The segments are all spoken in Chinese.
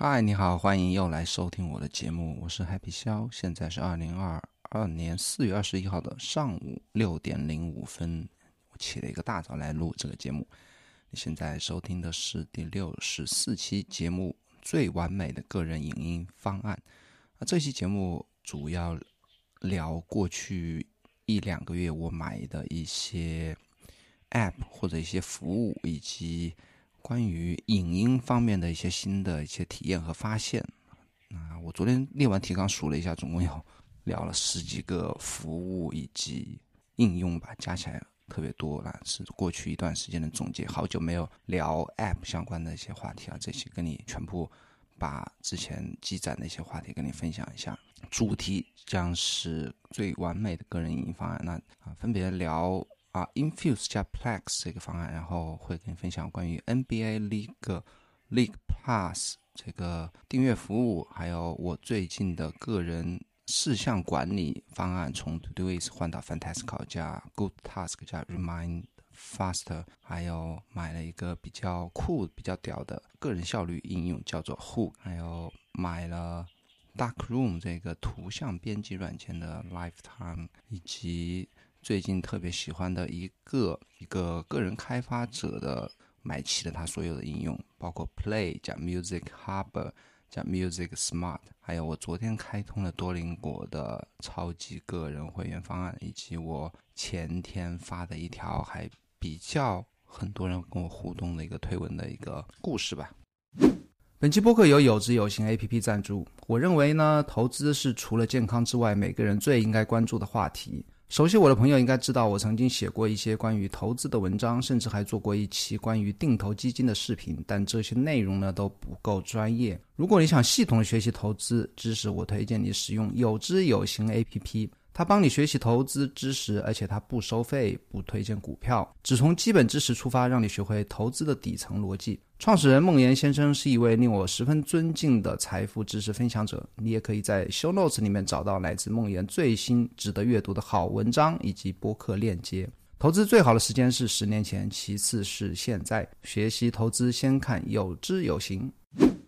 嗨，你好，欢迎又来收听我的节目，我是 Happy 肖，现在是二零二二年四月二十一号的上午六点零五分，我起了一个大早来录这个节目。你现在收听的是第六十四期节目《最完美的个人影音方案》啊，这期节目主要聊过去一两个月我买的一些 App 或者一些服务以及。关于影音方面的一些新的一些体验和发现，啊，我昨天列完提纲数了一下，总共有聊了十几个服务以及应用吧，加起来特别多了，是过去一段时间的总结。好久没有聊 App 相关的一些话题啊，这期跟你全部把之前积攒的一些话题跟你分享一下。主题将是最完美的个人影音方案，那啊，分别聊。啊，Infuse 加 Plex 这个方案，然后会跟你分享关于 NBA League League Plus 这个订阅服务，还有我最近的个人事项管理方案，从 To Do is 换到 Fantastical 加 Good Task 加 Remind Faster，还有买了一个比较酷、比较屌的个人效率应用，叫做 Hook，还有买了 Darkroom 这个图像编辑软件的 Lifetime，以及。最近特别喜欢的一个一个个人开发者的买齐了他所有的应用，包括 Play 加 Music Hub 加 Music Smart，还有我昨天开通了多邻国的超级个人会员方案，以及我前天发的一条还比较很多人跟我互动的一个推文的一个故事吧。本期播客由有知有行 A P P 赞助。我认为呢，投资是除了健康之外，每个人最应该关注的话题。熟悉我的朋友应该知道，我曾经写过一些关于投资的文章，甚至还做过一期关于定投基金的视频。但这些内容呢都不够专业。如果你想系统学习投资知识，我推荐你使用有知有行 APP。它帮你学习投资知识，而且它不收费，不推荐股票，只从基本知识出发，让你学会投资的底层逻辑。创始人孟岩先生是一位令我十分尊敬的财富知识分享者。你也可以在 Show Notes 里面找到来自孟岩最新值得阅读的好文章以及播客链接。投资最好的时间是十年前，其次是现在。学习投资先看有知有行，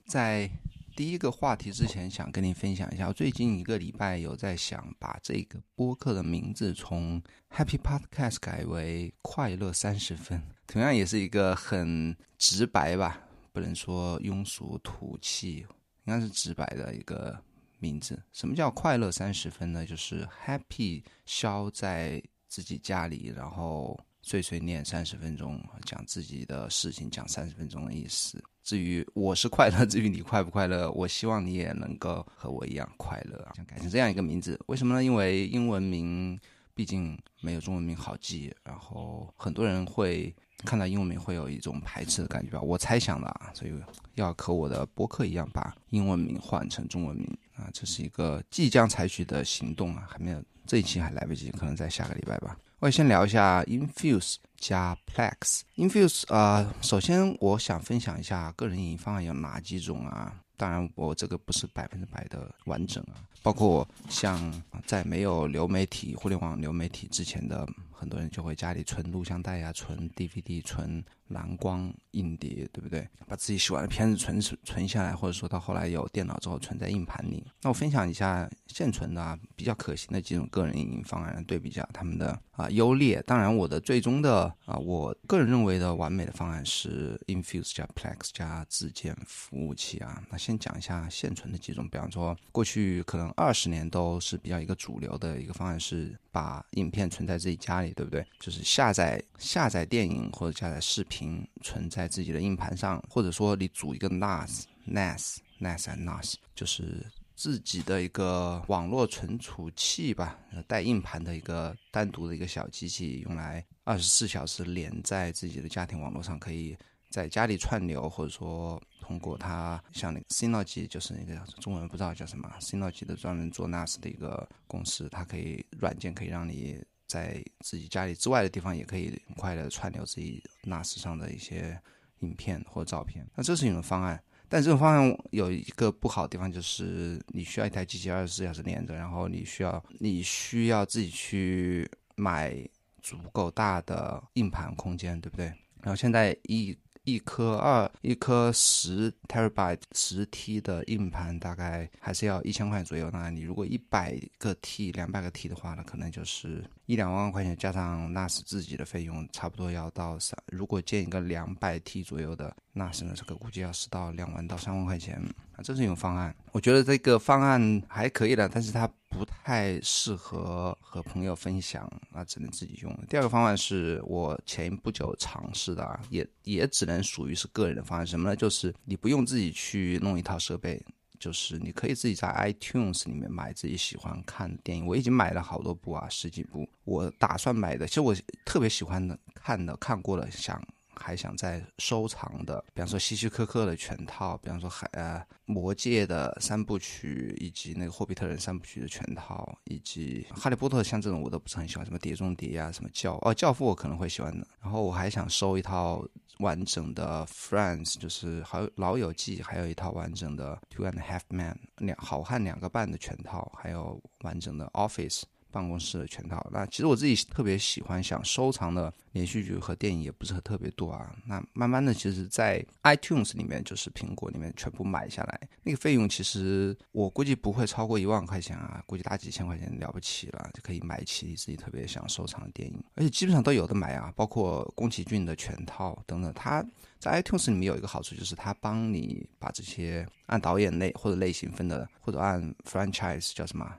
在。第一个话题之前想跟你分享一下，我最近一个礼拜有在想把这个播客的名字从 Happy Podcast 改为快乐三十分，同样也是一个很直白吧，不能说庸俗土气，应该是直白的一个名字。什么叫快乐三十分呢？就是 Happy 消在自己家里，然后碎碎念三十分钟，讲自己的事情，讲三十分钟的意思。至于我是快乐，至于你快不快乐，我希望你也能够和我一样快乐！想改成这样一个名字，为什么呢？因为英文名毕竟没有中文名好记，然后很多人会看到英文名会有一种排斥的感觉吧。我猜想的啊，所以要和我的博客一样，把英文名换成中文名啊，这是一个即将采取的行动啊，还没有这一期还来不及，可能在下个礼拜吧。我先聊一下 Infuse 加 Plex。Infuse 啊，首先我想分享一下个人影音方案有哪几种啊？当然，我这个不是百分之百的完整啊，包括像在没有流媒体、互联网流媒体之前的，很多人就会家里存录像带呀、存 DVD、存。蓝光硬碟，对不对？把自己喜欢的片子存存存下来，或者说到后来有电脑之后存在硬盘里。那我分享一下现存的啊比较可行的几种个人影音方案，对比一下他们的啊优劣。当然，我的最终的啊，我个人认为的完美的方案是 Infuse 加 Plex 加自建服务器啊。那先讲一下现存的几种，比方说过去可能二十年都是比较一个主流的一个方案是把影片存在自己家里，对不对？就是下载下载电影或者下载视频。存在自己的硬盘上，或者说你组一个 NAS、NAS、NAS and NAS，就是自己的一个网络存储器吧，带硬盘的一个单独的一个小机器，用来二十四小时连在自己的家庭网络上，可以在家里串流，或者说通过它像那个 Synology，就是那个中文不知道叫什么，Synology 的专门做 NAS 的一个公司，它可以软件可以让你。在自己家里之外的地方，也可以很快的串流自己 NAS 上的一些影片或照片。那这是一种方案，但这种方案有一个不好的地方，就是你需要一台机器二十四小时连着，然后你需要你需要自己去买足够大的硬盘空间，对不对？然后现在一一颗二一颗十 terabyte 十 T 的硬盘，大概还是要一千块左右。那你如果一百个 T、两百个 T 的话呢，可能就是一两万块钱，加上 NAS 自己的费用，差不多要到三。如果建一个两百 T 左右的 NAS 呢，这个估计要是到两万到三万块钱。啊，这是一种方案，我觉得这个方案还可以的，但是它不太适合和朋友分享，啊，只能自己用。第二个方案是我前不久尝试的，啊，也也只能属于是个人的方案。什么呢？就是你不用自己去弄一套设备，就是你可以自己在 iTunes 里面买自己喜欢看的电影。我已经买了好多部啊，十几部。我打算买的，其实我特别喜欢的看的看过了，想。还想再收藏的，比方说希区柯克的全套，比方说海呃魔戒的三部曲，以及那个霍比特人三部曲的全套，以及哈利波特像这种我都不是很喜欢，什么碟中谍啊，什么教哦教父我可能会喜欢的。然后我还想收一套完整的 Friends，就是好老友记，还有一套完整的 Two and a Half Men 两好汉两个半的全套，还有完整的 Office。办公室的全套，那其实我自己特别喜欢想收藏的连续剧和电影也不是特别多啊。那慢慢的，其实，在 iTunes 里面，就是苹果里面全部买下来，那个费用其实我估计不会超过一万块钱啊，估计大几千块钱了不起了，就可以买起自己特别想收藏的电影，而且基本上都有的买啊，包括宫崎骏的全套等等。它在 iTunes 里面有一个好处，就是它帮你把这些按导演类或者类型分的，或者按 franchise 叫什么？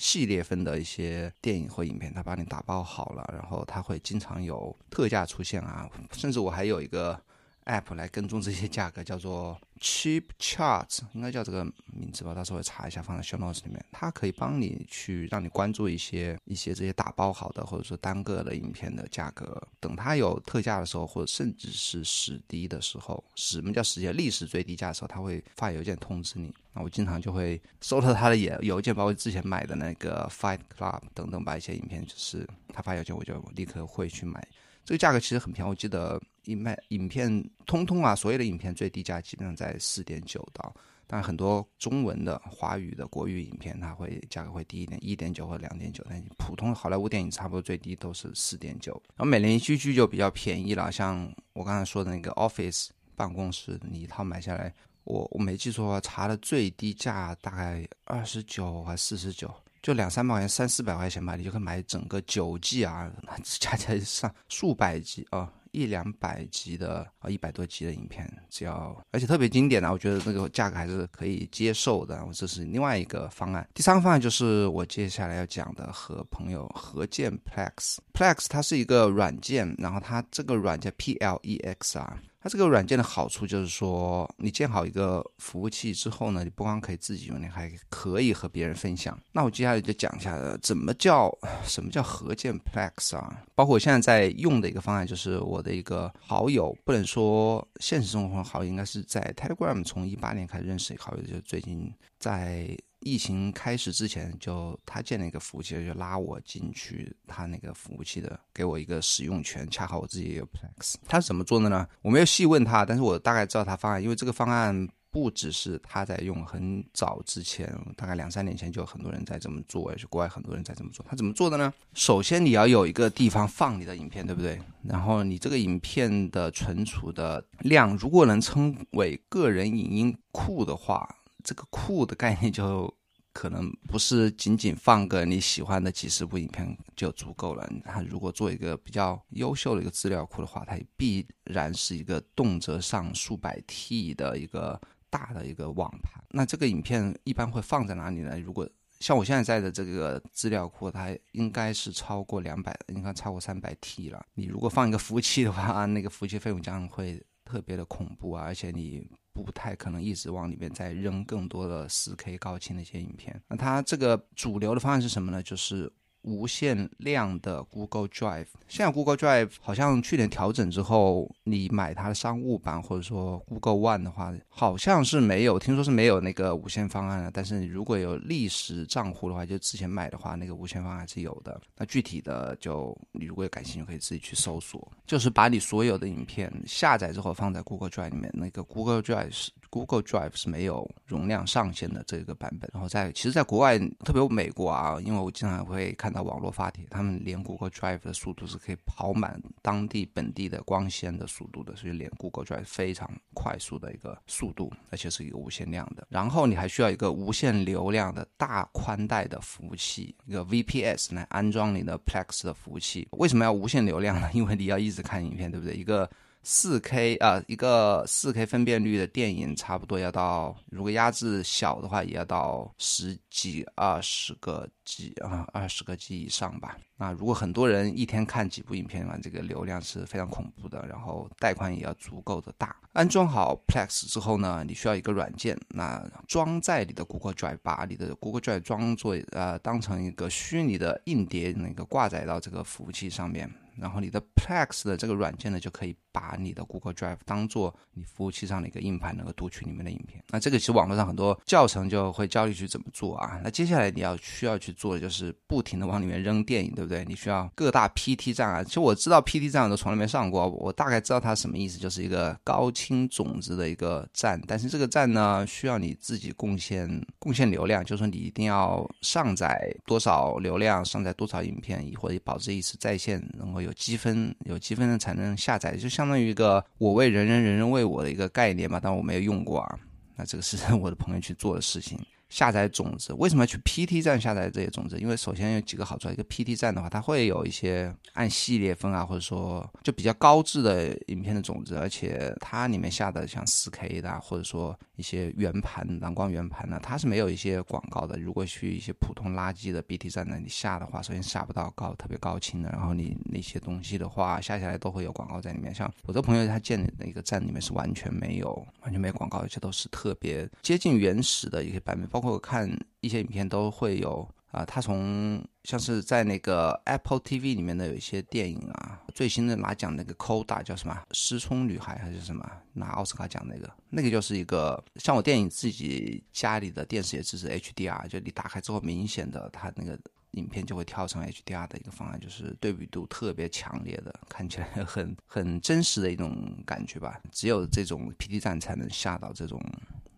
系列分的一些电影或影片，他帮你打包好了，然后他会经常有特价出现啊，甚至我还有一个。app 来跟踪这些价格，叫做 Cheap Charts，应该叫这个名字吧？到时候我查一下，放在 show notes 里面。它可以帮你去让你关注一些一些这些打包好的或者说单个的影片的价格。等它有特价的时候，或者甚至是史低的时候，史什么叫史低？历史最低价的时候，它会发邮件通知你。那我经常就会收到他的邮邮件，包括之前买的那个 Fight Club 等等吧，一些影片，就是他发邮件，我就立刻会去买。这个价格其实很便宜，我记得一卖影片通通啊，所有的影片最低价基本上在四点九刀，但很多中文的、华语的、国语影片它会价格会低一点，一点九或两点九。但普通好莱坞电影差不多最低都是四点九。然后美连续剧就比较便宜了，像我刚才说的那个 Office 办公室，你一套买下来，我我没记错，查的最低价大概二十九还四十九。就两三百块钱，三四百块钱吧，你就可以买整个九 G 啊，加起来上数百集啊，一两百集的啊，一百多集的影片，只要而且特别经典的，我觉得那个价格还是可以接受的。这是另外一个方案。第三个方案就是我接下来要讲的，和朋友合建 Plex，Plex 它是一个软件，然后它这个软件 P L E X 啊。它这个软件的好处就是说，你建好一个服务器之后呢，你不光可以自己用，你还可以和别人分享。那我接下来就讲一下，怎么叫什么叫合建 Plex 啊？包括我现在在用的一个方案，就是我的一个好友，不能说现实生活好友，应该是在 Telegram 从一八年开始认识好友，就最近在。疫情开始之前，就他建了一个服务器，就拉我进去他那个服务器的，给我一个使用权。恰好我自己也有 Plex，他是怎么做的呢？我没有细问他，但是我大概知道他方案，因为这个方案不只是他在用，很早之前，大概两三年前就很多人在这么做，也是国外很多人在这么做。他怎么做的呢？首先你要有一个地方放你的影片，对不对？然后你这个影片的存储的量，如果能称为个人影音库的话。这个库的概念就可能不是仅仅放个你喜欢的几十部影片就足够了。它如果做一个比较优秀的一个资料库的话，它必然是一个动辄上数百 T 的一个大的一个网盘。那这个影片一般会放在哪里呢？如果像我现在在的这个资料库，它应该是超过两百，应该超过三百 T 了。你如果放一个服务器的话，那个服务器费用将会特别的恐怖啊，而且你。不太可能一直往里面再扔更多的四 K 高清的一些影片。那它这个主流的方案是什么呢？就是。无限量的 Google Drive，现在 Google Drive 好像去年调整之后，你买它的商务版或者说 Google One 的话，好像是没有，听说是没有那个无线方案的。但是你如果有历史账户的话，就之前买的话，那个无线方案是有的。那具体的就你如果有感兴趣，可以自己去搜索。就是把你所有的影片下载之后放在 Google Drive 里面，那个 Google Drive 是 Google Drive 是没有容量上限的这个版本。然后在其实，在国外，特别美国啊，因为我经常会看。到网络发帖，他们连 Google Drive 的速度是可以跑满当地本地的光纤的速度的，所以连 Google Drive 非常快速的一个速度，而且是一个无限量的。然后你还需要一个无限流量的大宽带的服务器，一个 VPS 来安装你的 Plex 的服务器。为什么要无限流量呢？因为你要一直看影片，对不对？一个四 K 啊，一个四 K 分辨率的电影，差不多要到，如果压制小的话，也要到十几、二十个 G 啊，二十个 G 以上吧。那如果很多人一天看几部影片的话，这个流量是非常恐怖的。然后带宽也要足够的大。安装好 Plex 之后呢，你需要一个软件，那装在你的 Google Drive，把你的 Google Drive 装作呃当成一个虚拟的硬碟，那个挂载到这个服务器上面。然后你的 Plex 的这个软件呢，就可以把你的 Google Drive 当做你服务器上的一个硬盘，能够读取里面的影片。那这个其实网络上很多教程就会教你去怎么做啊。那接下来你要需要去做的就是不停的往里面扔电影，对不对？你需要各大 PT 站啊。其实我知道 PT 站我都从来没上过，我大概知道它什么意思，就是一个高清种子的一个站。但是这个站呢，需要你自己贡献贡献流量，就是说你一定要上载多少流量，上载多少影片，或者保持一次在线能够有。积分，有积分才能下载，就相当于一个“我为人人，人人为我”的一个概念吧。但我没有用过啊，那这个是 我的朋友去做的事情。下载种子，为什么要去 PT 站下载这些种子？因为首先有几个好处，一个 PT 站的话，它会有一些按系列分啊，或者说就比较高质的影片的种子，而且它里面下的像 4K 的，或者说一些圆盘、蓝光圆盘呢，它是没有一些广告的。如果去一些普通垃圾的 BT 站那里下的话，首先下不到高特别高清的，然后你那些东西的话下下来都会有广告在里面。像我的朋友他建的一个站里面是完全没有，完全没有广告，而且都是特别接近原始的一些版本，包。包括看一些影片都会有啊，他从像是在那个 Apple TV 里面的有一些电影啊，最新的拿奖那个 Coda 叫什么失聪女孩还是什么拿奥斯卡奖那个，那个就是一个像我电影自己家里的电视也支持 HDR，就你打开之后明显的它那个影片就会跳成 HDR 的一个方案，就是对比度特别强烈的，看起来很 很真实的一种感觉吧。只有这种 P D 站才能下到这种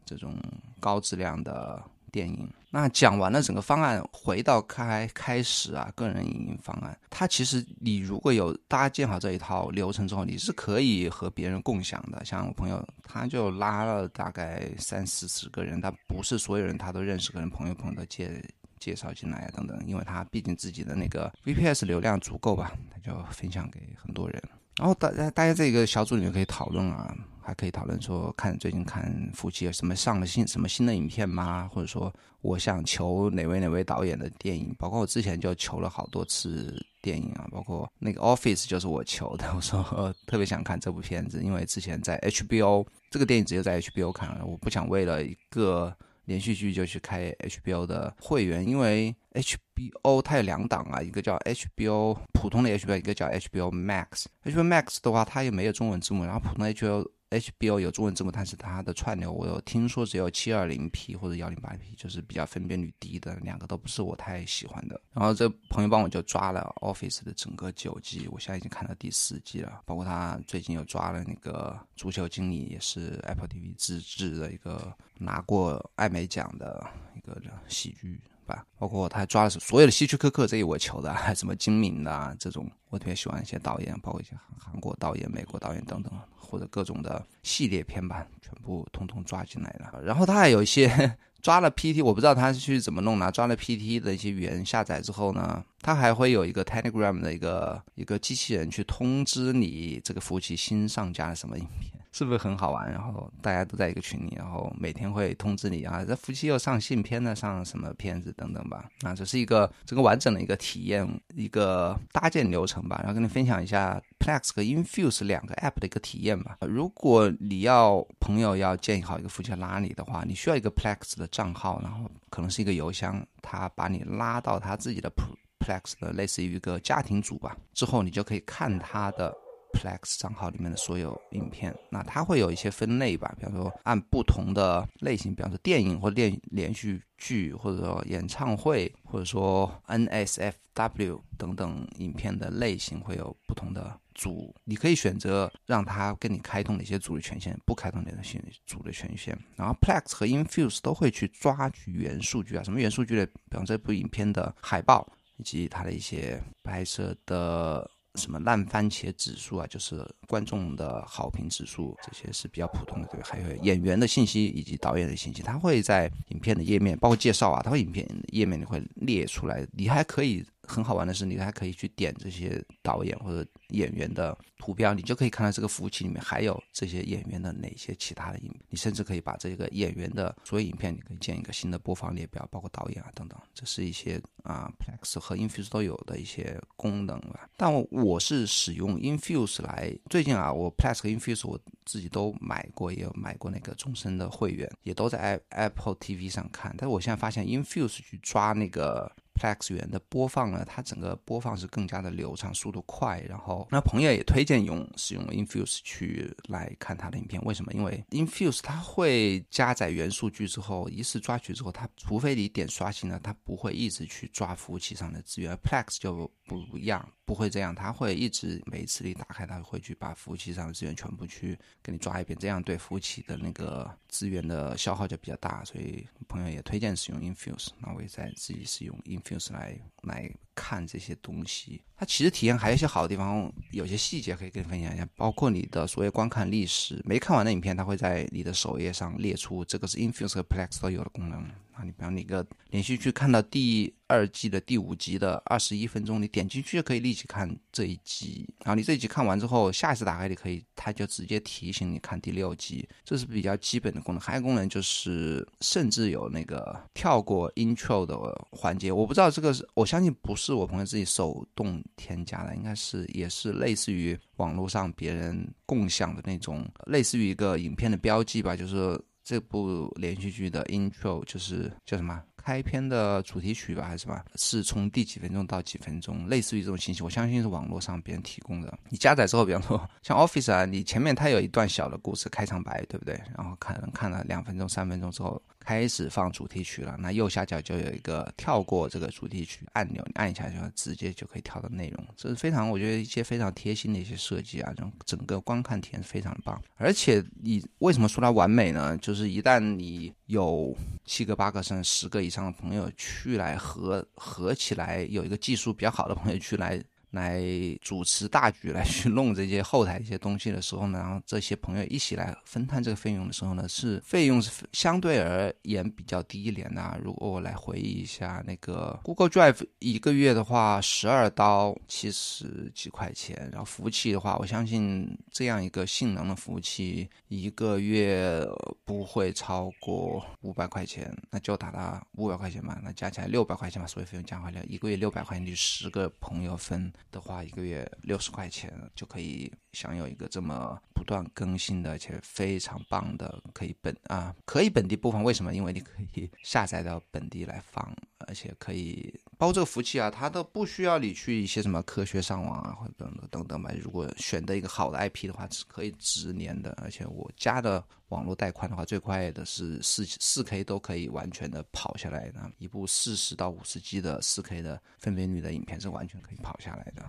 这种高质量的。电影那讲完了整个方案，回到开开始啊，个人影音方案，它其实你如果有搭建好这一套流程之后，你是可以和别人共享的。像我朋友，他就拉了大概三四十个人，他不是所有人他都认识，可能朋友朋友的介介绍进来啊等等，因为他毕竟自己的那个 VPS 流量足够吧，他就分享给很多人。然后大家大家这个小组里面可以讨论啊。还可以讨论说，看最近看夫妻有什么上了新什么新的影片吗？或者说，我想求哪位哪位导演的电影？包括我之前就求了好多次电影啊，包括那个 Office 就是我求的。我说特别想看这部片子，因为之前在 HBO 这个电影只有在 HBO 看了，我不想为了一个连续剧就去开 HBO 的会员，因为 HBO 它有两档啊，一个叫 HBO 普通的 HBO，一个叫 HBO Max。HBO Max 的话，它也没有中文字幕，然后普通 HBO。HBO 有中文字幕，但是它的串流我有听说只有 720P 或者 1080P，就是比较分辨率低的，两个都不是我太喜欢的。然后这朋友帮我就抓了 Office 的整个九季，我现在已经看到第四季了。包括他最近又抓了那个足球经理，也是 Apple TV 自制的一个拿过艾美奖的一个喜剧吧。包括他抓的是所有的希区柯克，这一我求的，什么精明的啊这种，我特别喜欢一些导演，包括一些韩国导演、美国导演等等。或者各种的系列片吧，全部通通抓进来了。然后他还有一些 抓了 PT，我不知道他是去怎么弄的。抓了 PT 的一些语言下载之后呢，他还会有一个 Telegram 的一个一个机器人去通知你这个服务器新上架了什么影片。是不是很好玩？然后大家都在一个群里，然后每天会通知你啊，这夫妻又上新片了，上什么片子等等吧。啊，这是一个这个完整的一个体验，一个搭建流程吧。然后跟你分享一下 Plex 和 Infuse 两个 App 的一个体验吧。如果你要朋友要建议好一个夫妻拉你的话，你需要一个 Plex 的账号，然后可能是一个邮箱，他把你拉到他自己的 Plex 的类似于一个家庭组吧，之后你就可以看他的。Plex 账号里面的所有影片，那它会有一些分类吧，比方说按不同的类型，比方说电影或电连续剧，或者说演唱会，或者说 NSFW 等等影片的类型会有不同的组，你可以选择让它跟你开通哪些组的权限，不开通哪些组的权限。然后 Plex 和 Infuse 都会去抓取原数据啊，什么原数据的？比方这部影片的海报。以及它的一些拍摄的。什么烂番茄指数啊，就是观众的好评指数，这些是比较普通的，对。还有演员的信息以及导演的信息，他会在影片的页面，包括介绍啊，他会影片页面里会列出来。你还可以很好玩的是，你还可以去点这些导演或者演员的图标，你就可以看到这个服务器里面还有这些演员的哪些其他的影。你甚至可以把这个演员的所有影片，你可以建一个新的播放列表，包括导演啊等等。这是一些啊，Plex 和 Infuse 都有的一些功能吧。但我。我是使用 Infuse 来，最近啊，我 Plus 和 Infuse 我自己都买过，也有买过那个终身的会员，也都在 Apple TV 上看。但是我现在发现 Infuse 去抓那个。Plex 源的播放呢，它整个播放是更加的流畅，速度快。然后，那朋友也推荐用使用 Infuse 去来看它的影片。为什么？因为 Infuse 它会加载原数据之后，一次抓取之后，它除非你点刷新了，它不会一直去抓服务器上的资源。Plex 就不一样，不会这样，他会一直每一次你打开，他会去把服务器上的资源全部去给你抓一遍，这样对服务器的那个资源的消耗就比较大。所以朋友也推荐使用 Infuse。那我也在自己使用 Infuse 来来看这些东西，它其实体验还有一些好的地方，有些细节可以跟你分享一下，包括你的所谓观看历史，没看完的影片，它会在你的首页上列出，这个是 Infuse 和 Plex 都有的功能。啊，你比方你个连续剧看到第二季的第五集的二十一分钟，你点进去就可以立即看这一集。然后你这一集看完之后，下一次打开你可以，它就直接提醒你看第六集，这是比较基本的功能。还有功能就是，甚至有那个跳过 intro 的环节。我不知道这个是，我相信不是我朋友自己手动添加的，应该是也是类似于网络上别人共享的那种，类似于一个影片的标记吧，就是。这部连续剧的 intro 就是叫什么？开篇的主题曲吧，还是什么？是从第几分钟到几分钟？类似于这种信息，我相信是网络上别人提供的。你加载之后，比方说像 Office 啊，你前面它有一段小的故事开场白，对不对？然后可能看了两分钟、三分钟之后。开始放主题曲了，那右下角就有一个跳过这个主题曲按钮，你按一下就直接就可以跳到内容，这是非常我觉得一些非常贴心的一些设计啊，这种整个观看体验非常棒。而且你为什么说它完美呢？就是一旦你有七个、八个甚至十个以上的朋友去来合合起来，有一个技术比较好的朋友去来。来主持大局，来去弄这些后台一些东西的时候呢，然后这些朋友一起来分摊这个费用的时候呢，是费用是相对而言比较低廉的。如果我来回忆一下，那个 Google Drive 一个月的话，十二刀七十几块钱，然后服务器的话，我相信这样一个性能的服务器一个月不会超过五百块钱，那就打到五百块钱吧，那加起来六百块钱吧，所有费用加回来一个月六百块钱，就十个朋友分。的话，一个月六十块钱就可以享有一个这么不断更新的，而且非常棒的，可以本啊，可以本地播放。为什么？因为你可以下载到本地来放，而且可以包这个服务器啊，它都不需要你去一些什么科学上网啊，或者等等等等吧。如果选择一个好的 IP 的话，是可以直连的。而且我家的网络带宽的话，最快的是四四 K 都可以完全的跑下来的，一部四十到五十 G 的四 K 的分辨率的影片是完全可以跑下来的。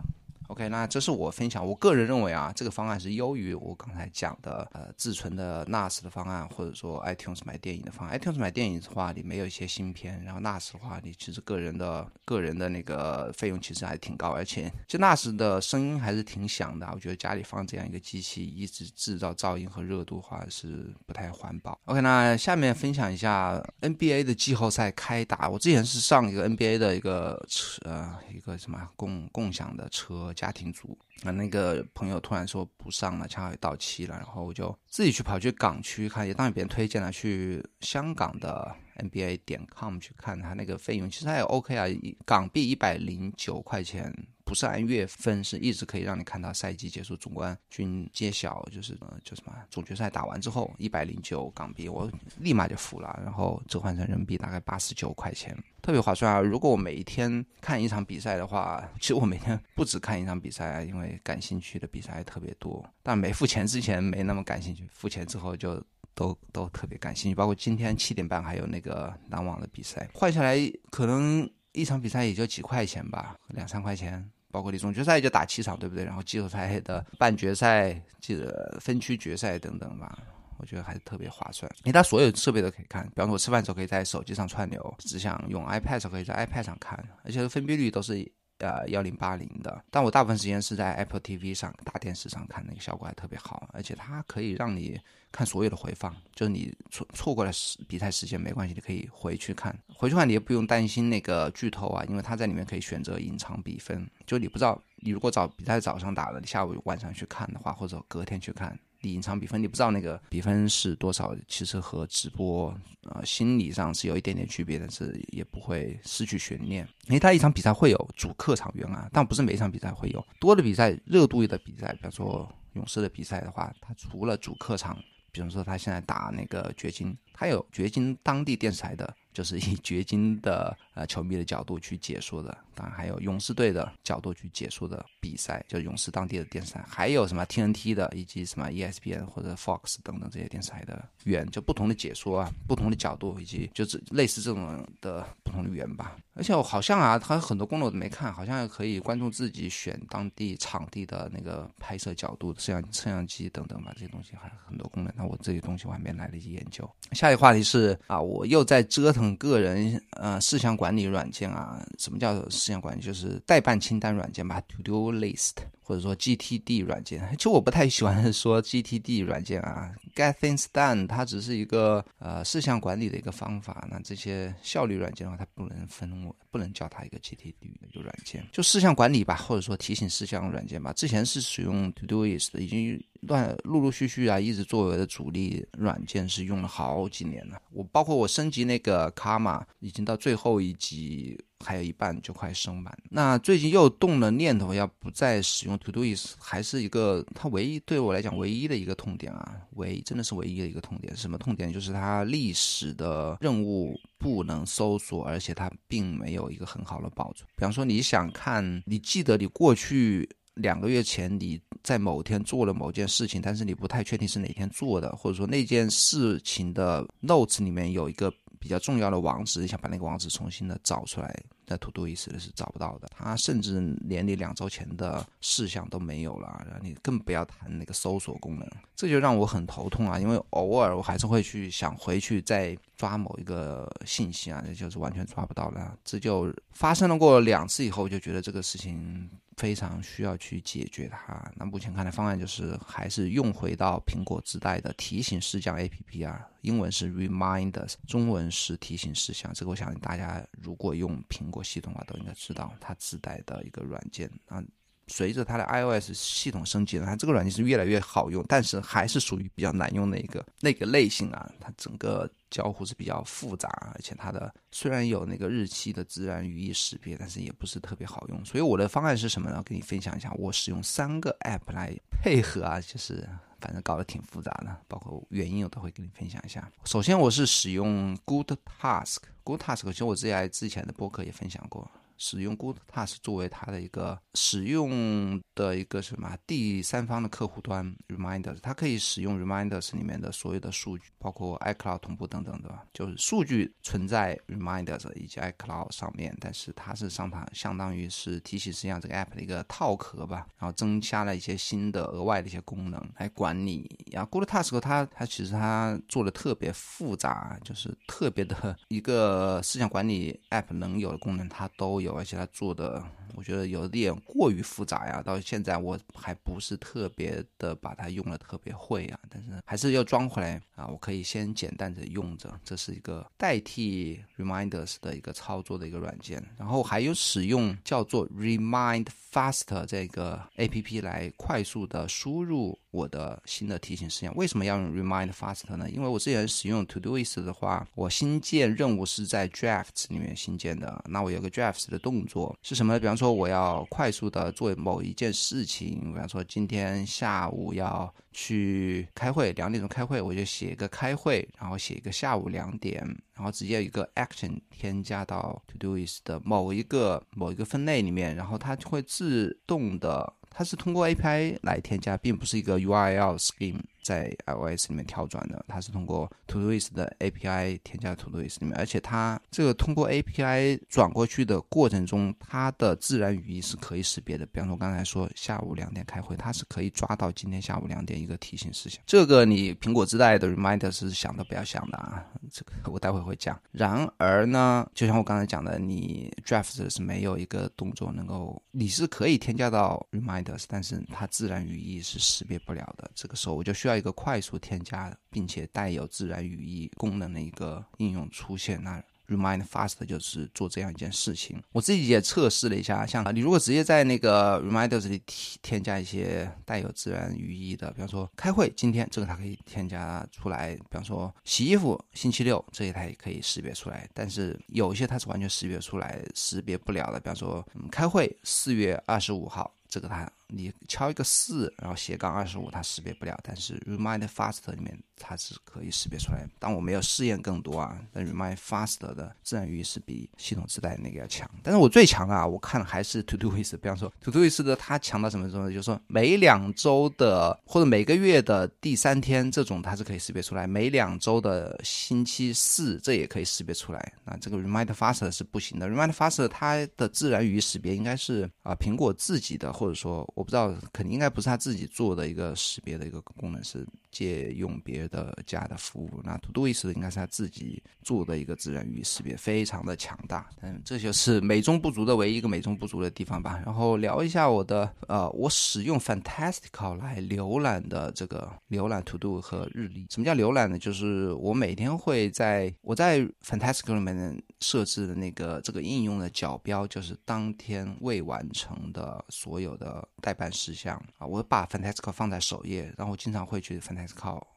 OK，那这是我分享。我个人认为啊，这个方案是优于我刚才讲的呃自存的 NAS 的方案，或者说 iTunes 买电影的方案。iTunes 买电影的话，你没有一些芯片，然后 NAS 的话，你其实个人的个人的那个费用其实还挺高，而且就 NAS 的声音还是挺响的。我觉得家里放这样一个机器，一直制造噪音和热度的话是不太环保。OK，那下面分享一下 NBA 的季后赛开打。我之前是上一个 NBA 的一个车，呃，一个什么共共享的车。家庭组啊，那个朋友突然说不上了，恰好也到期了，然后我就自己去跑去港区看，也当然别人推荐了，去香港的 NBA 点 com 去看，他那个费用其实也 OK 啊，港币一百零九块钱。不是按月份，是一直可以让你看到赛季结束、总冠军揭晓，就是呃，叫什么总决赛打完之后，一百零九港币，我立马就付了，然后折换成人民币大概八十九块钱，特别划算啊！如果我每一天看一场比赛的话，其实我每天不止看一场比赛啊，因为感兴趣的比赛特别多。但没付钱之前没那么感兴趣，付钱之后就都都特别感兴趣。包括今天七点半还有那个篮网的比赛，换下来可能一场比赛也就几块钱吧，两三块钱。包括你总决赛就打七场，对不对？然后季后赛的半决赛、记得分区决赛等等吧。我觉得还是特别划算。因为它所有设备都可以看，比方说我吃饭的时候可以在手机上串流，只想用 iPad 时候可以在 iPad 上看，而且分辨率都是。呃，幺零八零的，但我大部分时间是在 Apple TV 上大电视上看，那个效果还特别好，而且它可以让你看所有的回放，就是你错错过了时比赛时间没关系，你可以回去看，回去看你也不用担心那个剧透啊，因为他在里面可以选择隐藏比分，就你不知道，你如果早比赛早上打了，你下午晚上去看的话，或者隔天去看。你隐藏比分，你不知道那个比分是多少，其实和直播呃心理上是有一点点区别，但是也不会失去悬念。因为他一场比赛会有主客场员啊，但不是每一场比赛会有多的比赛热度的比赛，比方说勇士的比赛的话，他除了主客场，比如说他现在打那个掘金，他有掘金当地电视台的。就是以掘金的呃球迷的角度去解说的，当然还有勇士队的角度去解说的比赛，就勇士当地的电视台，还有什么 TNT 的，以及什么 ESPN 或者 Fox 等等这些电视台的员，就不同的解说啊，不同的角度，以及就是类似这种的不同的员吧。而且我好像啊，它很多功能我都没看，好像可以关注自己选当地场地的那个拍摄角度、摄像摄像机等等吧，这些东西还很多功能。那我这些东西我还没来得及研究。下一个话题是啊，我又在折腾。个人呃事项管理软件啊，什么叫时间管理？就是代办清单软件吧，To Do List，或者说 GTD 软件。其实我不太喜欢说 GTD 软件啊，Get Things Done，它只是一个呃事项管理的一个方法。那这些效率软件的话，它不能分，不能叫它一个 GTD 的一个软件，就事项管理吧，或者说提醒事项软件吧。之前是使用 To Doist 已经。乱陆陆续续啊，一直作为的主力软件是用了好几年了。我包括我升级那个 Karma，，已经到最后一级，还有一半就快升满。那最近又动了念头，要不再使用 To do is 还是一个它唯一对我来讲唯一的一个痛点啊，唯真的是唯一的一个痛点。什么痛点？就是它历史的任务不能搜索，而且它并没有一个很好的保存。比方说，你想看，你记得你过去。两个月前你在某天做了某件事情，但是你不太确定是哪天做的，或者说那件事情的 notes 里面有一个比较重要的网址，你想把那个网址重新的找出来，在 To Do 意思的是找不到的。它甚至连你两周前的事项都没有了，然后你更不要谈那个搜索功能，这就让我很头痛啊！因为偶尔我还是会去想回去再抓某一个信息啊，那就是完全抓不到了。这就发生了过两次以后，我就觉得这个事情。非常需要去解决它。那目前看来方案就是还是用回到苹果自带的提醒事项 APP 啊，英文是 Reminders，中文是提醒事项。这个我想大家如果用苹果系统的话都应该知道，它自带的一个软件啊。随着它的 iOS 系统升级呢，它这个软件是越来越好用，但是还是属于比较难用的一个那个类型啊。它整个交互是比较复杂，而且它的虽然有那个日期的自然语义识别，但是也不是特别好用。所以我的方案是什么呢？跟你分享一下，我使用三个 app 来配合啊，就是反正搞得挺复杂的，包括原因我都会跟你分享一下。首先我是使用 Good Task，Good Task 其实我之前之前的播客也分享过。使用 Good Task 作为它的一个使用的一个什么第三方的客户端 Reminders，它可以使用 Reminders 里面的所有的数据，包括 iCloud 同步等等的，就是数据存在 Reminders 以及 iCloud 上面，但是它是上它相当于是提醒实际上这个 App 的一个套壳吧，然后增加了一些新的额外的一些功能来管理。然后 Good Task 它它其实它做的特别复杂，就是特别的一个思想管理 App 能有的功能它都。有，而且它做的，我觉得有点过于复杂呀。到现在我还不是特别的把它用的特别会啊，但是还是要装回来啊。我可以先简单的用着，这是一个代替 Reminders 的一个操作的一个软件。然后还有使用叫做 Remind Fast 这个 APP 来快速的输入。我的新的提醒事项为什么要用 Remind Fast 呢？因为我之前使用 Todoist 的话，我新建任务是在 Drafts 里面新建的。那我有个 Drafts 的动作是什么呢？比方说我要快速的做某一件事情，比方说今天下午要去开会，两点钟开会，我就写一个开会，然后写一个下午两点，然后直接一个 Action 添加到 Todoist 的某一个某一个分类里面，然后它就会自动的。它是通过 API 来添加，并不是一个 URL scheme 在 iOS 里面跳转的，它是通过 Todoist 的 API 添加 Todoist 里面，而且它这个通过 API 转过去的过程中，它的自然语义是可以识别的。比方说刚才说下午两点开会，它是可以抓到今天下午两点一个提醒事项。这个你苹果自带的 Reminder 是想都不要想的啊，这个 我待会会讲。然而呢，就像我刚才讲的，你 Draft 是没有一个动作能够，你是可以添加到 Reminders，但是它自然语义是识别不了的。这个时候我就需要一个快速添加并且带有自然语义功能的一个应用出现。那 Remind Fast 就是做这样一件事情。我自己也测试了一下，像你如果直接在那个 Reminders 里添添加一些带有自然语义的，比方说开会今天，这个它可以添加出来。比方说洗衣服星期六，这些它也可以识别出来。但是有一些它是完全识别出来、识别不了的，比方说嗯开会四月二十五号，这个它。你敲一个四，然后斜杠二十五，它识别不了。但是 Remind Fast 里面它是可以识别出来。但我没有试验更多啊。但 Remind Fast 的自然语义是比系统自带那个要强。但是我最强啊，我看还是 Todoist。比方说 Todoist 的，它强到什么程度？就是说每两周的或者每个月的第三天这种，它是可以识别出来。每两周的星期四，这也可以识别出来。那这个 Remind Fast 是不行的。Remind Fast 它的自然语义识别应该是啊苹果自己的，或者说。我不知道，肯定应该不是他自己做的一个识别的一个功能，是借用别的家的服务。那 Todoist 应该是他自己做的一个自然语识别，非常的强大。嗯，这就是美中不足的唯一一个美中不足的地方吧。然后聊一下我的呃，我使用 Fantastical 来浏览的这个浏览 To Do 和日历。什么叫浏览呢？就是我每天会在我在 Fantastical 里面设置的那个这个应用的角标，就是当天未完成的所有的待。办事项啊，我把 Fantastical 放在首页，然后我经常会去 Fantastical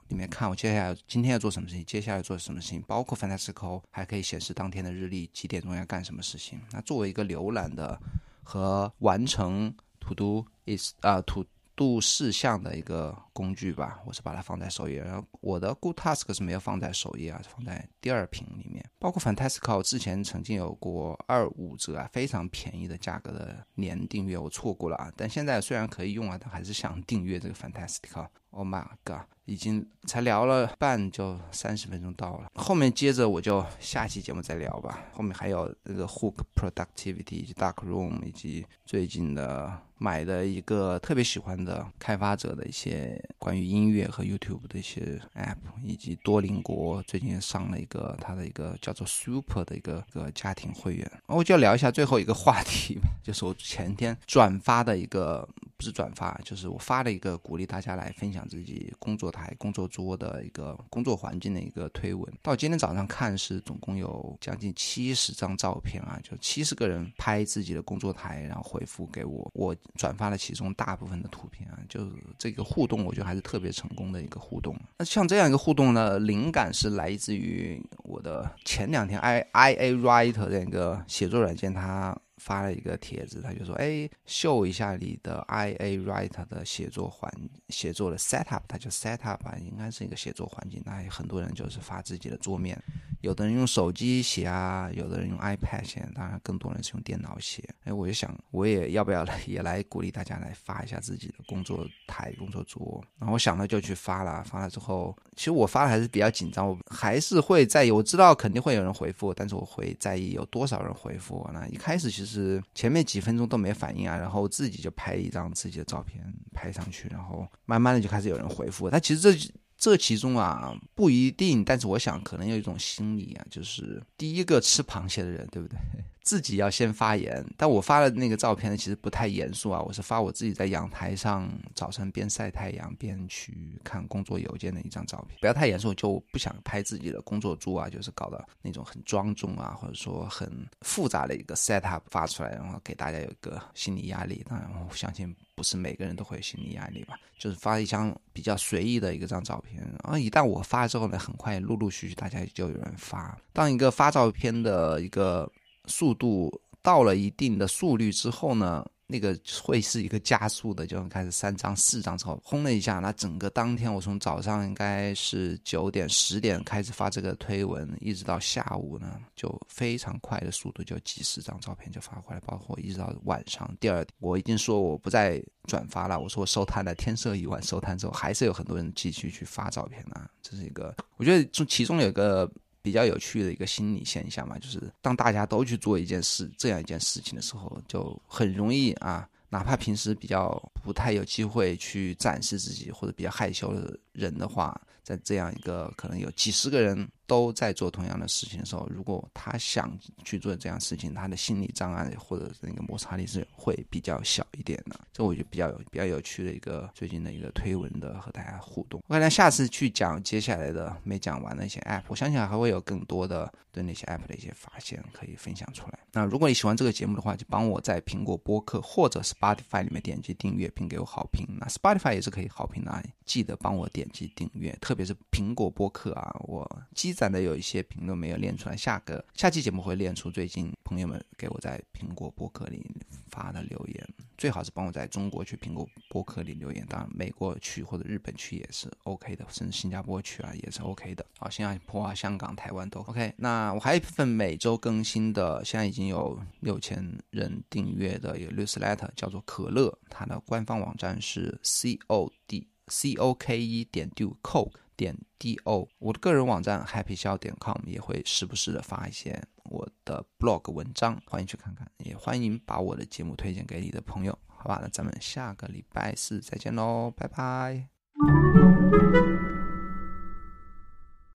里面看我接下来今天要做什么事情，接下来做什么事情，包括 Fantastical 还可以显示当天的日历，几点钟要干什么事情。那作为一个浏览的和完成 To Do is 啊 To Do 事项的一个工具吧，我是把它放在首页，然后我的 Good Task 是没有放在首页啊，是放在第二屏里面。包括 Fantastical 之前曾经有过二五折啊，非常便宜的价格的年订阅，我错过了啊。但现在虽然可以用啊，但还是想订阅这个 Fantastical。Oh my god！已经才聊了半，就三十分钟到了。后面接着我就下期节目再聊吧。后面还有那个 Hook Productivity 以及 Dark Room，以及最近的买的一个特别喜欢的开发者的一些关于音乐和 YouTube 的一些 App，以及多邻国最近上了一个它的一个叫做 Super 的一个个家庭会员。我就聊一下最后一个话题吧，就是我前天转发的一个，不是转发，就是我发了一个鼓励大家来分享自己工作。台工作桌的一个工作环境的一个推文，到今天早上看是总共有将近七十张照片啊，就七十个人拍自己的工作台，然后回复给我，我转发了其中大部分的图片啊，就是这个互动，我觉得还是特别成功的一个互动。那像这样一个互动呢，灵感是来自于我的前两天 i i a writer 这样一个写作软件，它。发了一个帖子，他就说：“哎，秀一下你的 I A Write 的写作环写作的 setup，它就 setup 吧，应该是一个写作环境。那很多人就是发自己的桌面，有的人用手机写啊，有的人用 iPad 写，当然更多人是用电脑写。哎，我就想，我也要不要来也来鼓励大家来发一下自己工作台、工作桌。然后我想了就去发了，发了之后，其实我发的还是比较紧张，我还是会在意。我知道肯定会有人回复，但是我会在意有多少人回复。我呢一开始其实。前面几分钟都没反应啊，然后自己就拍一张自己的照片拍上去，然后慢慢的就开始有人回复。但其实这这其中啊不一定，但是我想可能有一种心理啊，就是第一个吃螃蟹的人，对不对？自己要先发言，但我发的那个照片呢，其实不太严肃啊。我是发我自己在阳台上早晨边晒太阳边去看工作邮件的一张照片，不要太严肃，就不想拍自己的工作桌啊，就是搞的那种很庄重啊，或者说很复杂的一个 set up 发出来，然后给大家有一个心理压力。当然，我相信不是每个人都会有心理压力吧，就是发一张比较随意的一个张照片。然后一旦我发之后呢，很快陆陆续续大家就有人发。当一个发照片的一个速度到了一定的速率之后呢，那个会是一个加速的，就开始三张四张之后，轰了一下，那整个当天我从早上应该是九点十点开始发这个推文，一直到下午呢，就非常快的速度，就几十张照片就发过来，包括一直到晚上第二，我已经说我不再转发了，我说我收摊了，天色已晚，收摊之后还是有很多人继续去发照片啊，这是一个，我觉得中其中有个。比较有趣的一个心理现象嘛，就是当大家都去做一件事这样一件事情的时候，就很容易啊，哪怕平时比较不太有机会去展示自己或者比较害羞的人的话，在这样一个可能有几十个人。都在做同样的事情的时候，如果他想去做这样事情，他的心理障碍或者那个摩擦力是会比较小一点的。这我觉得比较有比较有趣的一个最近的一个推文的和大家互动。我可能下次去讲接下来的没讲完的一些 app，我相信还会有更多的对那些 app 的一些发现可以分享出来。那如果你喜欢这个节目的话，就帮我在苹果播客或者 Spotify 里面点击订阅并给我好评。那 Spotify 也是可以好评的，记得帮我点击订阅，特别是苹果播客啊，我基。暂的有一些评论没有练出来，下个下期节目会练出最近朋友们给我在苹果博客里发的留言，最好是帮我在中国去苹果博客里留言，当然美国去或者日本去也是 OK 的，甚至新加坡去啊也是 OK 的。好，新加坡啊、香港、台湾都 OK。那我还有一份每周更新的，现在已经有六千人订阅的一个 newsletter，叫做可乐，它的官方网站是 c o d c o k e 点 do coke。点 d o，我的个人网站 happy 笑点 com 也会时不时的发一些我的 blog 文章，欢迎去看看，也欢迎把我的节目推荐给你的朋友，好吧？那咱们下个礼拜四再见喽，拜拜。